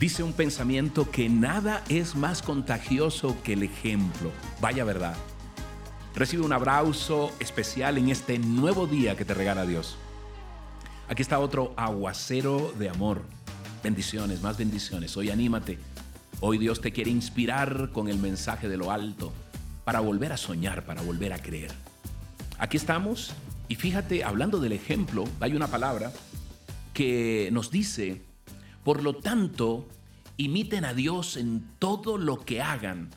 Dice un pensamiento que nada es más contagioso que el ejemplo. Vaya verdad. Recibe un abrazo especial en este nuevo día que te regala Dios. Aquí está otro aguacero de amor. Bendiciones, más bendiciones. Hoy anímate. Hoy Dios te quiere inspirar con el mensaje de lo alto para volver a soñar, para volver a creer. Aquí estamos y fíjate, hablando del ejemplo, hay una palabra que nos dice por lo tanto, imiten a Dios en todo lo que hagan,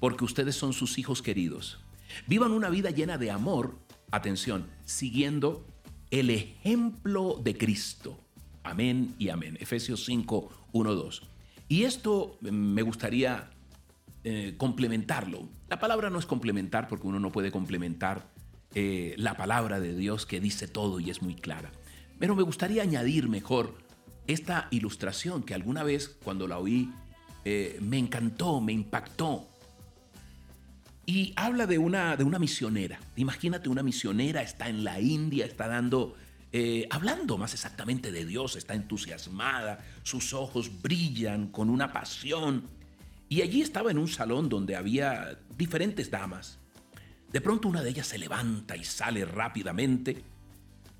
porque ustedes son sus hijos queridos. Vivan una vida llena de amor, atención, siguiendo el ejemplo de Cristo. Amén y amén. Efesios 5, 1, 2. Y esto mm, me gustaría eh, complementarlo. La palabra no es complementar porque uno no puede complementar eh, la palabra de Dios que dice todo y es muy clara. Pero me gustaría añadir mejor esta ilustración que alguna vez cuando la oí eh, me encantó, me impactó. Y habla de una, de una misionera. Imagínate una misionera, está en la India, está dando, eh, hablando más exactamente de Dios, está entusiasmada, sus ojos brillan con una pasión. Y allí estaba en un salón donde había diferentes damas. De pronto una de ellas se levanta y sale rápidamente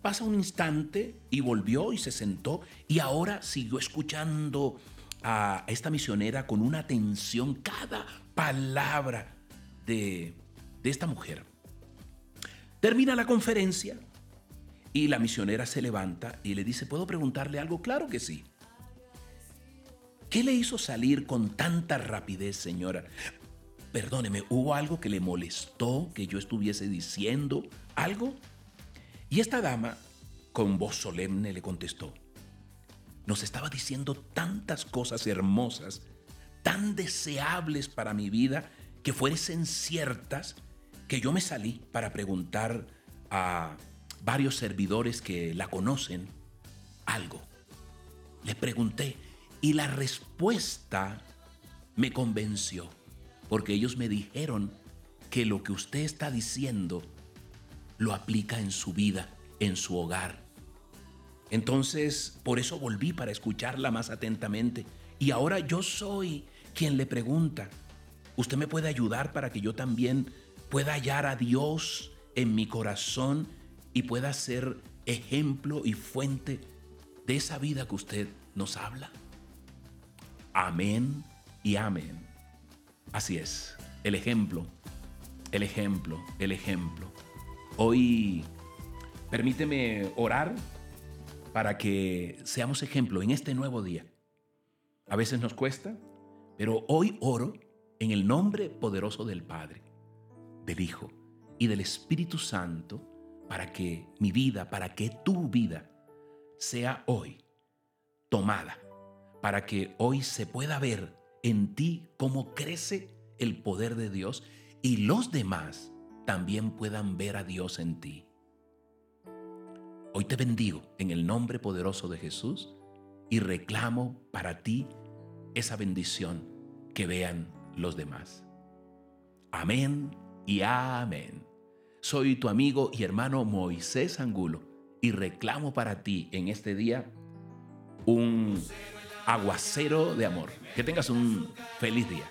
Pasa un instante y volvió y se sentó y ahora siguió escuchando a esta misionera con una atención cada palabra de, de esta mujer. Termina la conferencia y la misionera se levanta y le dice, ¿puedo preguntarle algo? Claro que sí. ¿Qué le hizo salir con tanta rapidez, señora? Perdóneme, ¿hubo algo que le molestó que yo estuviese diciendo? ¿Algo? Y esta dama, con voz solemne, le contestó, nos estaba diciendo tantas cosas hermosas, tan deseables para mi vida, que fuesen ciertas, que yo me salí para preguntar a varios servidores que la conocen algo. Le pregunté y la respuesta me convenció, porque ellos me dijeron que lo que usted está diciendo lo aplica en su vida, en su hogar. Entonces, por eso volví para escucharla más atentamente. Y ahora yo soy quien le pregunta, ¿usted me puede ayudar para que yo también pueda hallar a Dios en mi corazón y pueda ser ejemplo y fuente de esa vida que usted nos habla? Amén y amén. Así es, el ejemplo, el ejemplo, el ejemplo. Hoy permíteme orar para que seamos ejemplo en este nuevo día. A veces nos cuesta, pero hoy oro en el nombre poderoso del Padre, del Hijo y del Espíritu Santo para que mi vida, para que tu vida sea hoy tomada, para que hoy se pueda ver en ti cómo crece el poder de Dios y los demás también puedan ver a Dios en ti. Hoy te bendigo en el nombre poderoso de Jesús y reclamo para ti esa bendición que vean los demás. Amén y amén. Soy tu amigo y hermano Moisés Angulo y reclamo para ti en este día un aguacero de amor. Que tengas un feliz día.